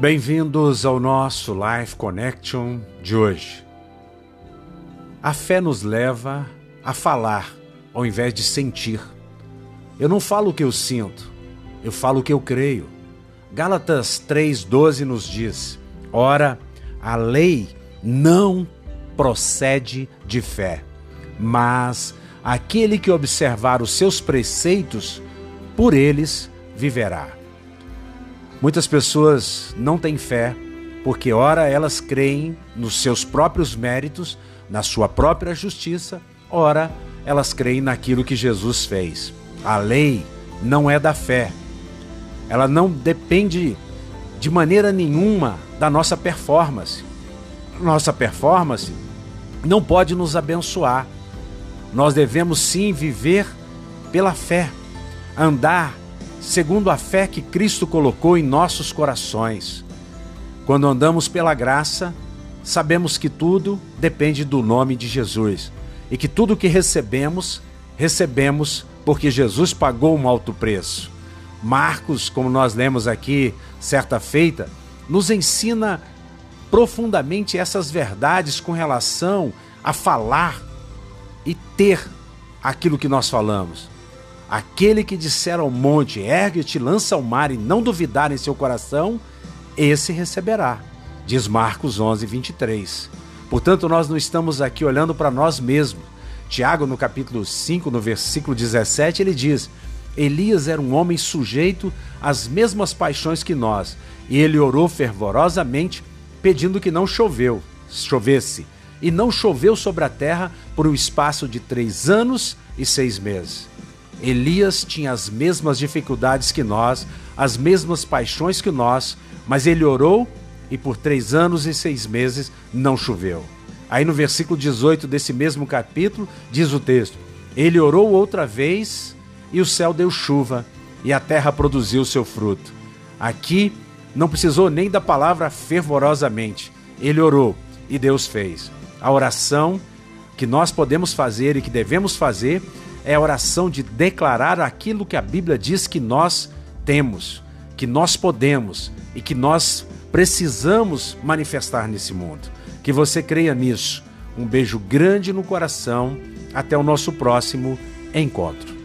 Bem-vindos ao nosso Life Connection de hoje. A fé nos leva a falar ao invés de sentir. Eu não falo o que eu sinto, eu falo o que eu creio. Gálatas 3,12 nos diz: Ora, a lei não procede de fé, mas aquele que observar os seus preceitos, por eles viverá. Muitas pessoas não têm fé porque, ora, elas creem nos seus próprios méritos, na sua própria justiça, ora, elas creem naquilo que Jesus fez. A lei não é da fé. Ela não depende de maneira nenhuma da nossa performance. Nossa performance não pode nos abençoar. Nós devemos sim viver pela fé, andar segundo a fé que Cristo colocou em nossos corações. Quando andamos pela graça, sabemos que tudo depende do nome de Jesus e que tudo que recebemos, recebemos porque Jesus pagou um alto preço. Marcos, como nós lemos aqui certa feita, nos ensina profundamente essas verdades com relação a falar e ter aquilo que nós falamos. Aquele que disser ao monte, ergue-te, lança ao mar e não duvidar em seu coração, esse receberá. Diz Marcos 11, 23. Portanto, nós não estamos aqui olhando para nós mesmos. Tiago, no capítulo 5, no versículo 17, ele diz: Elias era um homem sujeito às mesmas paixões que nós, e ele orou fervorosamente, pedindo que não choveu, chovesse. E não choveu sobre a terra por um espaço de três anos e seis meses. Elias tinha as mesmas dificuldades que nós, as mesmas paixões que nós, mas ele orou e por três anos e seis meses não choveu. Aí no versículo 18 desse mesmo capítulo, diz o texto: Ele orou outra vez e o céu deu chuva e a terra produziu seu fruto. Aqui não precisou nem da palavra fervorosamente. Ele orou e Deus fez. A oração que nós podemos fazer e que devemos fazer é a oração de declarar aquilo que a Bíblia diz que nós temos, que nós podemos e que nós precisamos manifestar nesse mundo. Que você creia nisso. Um beijo grande no coração. Até o nosso próximo encontro.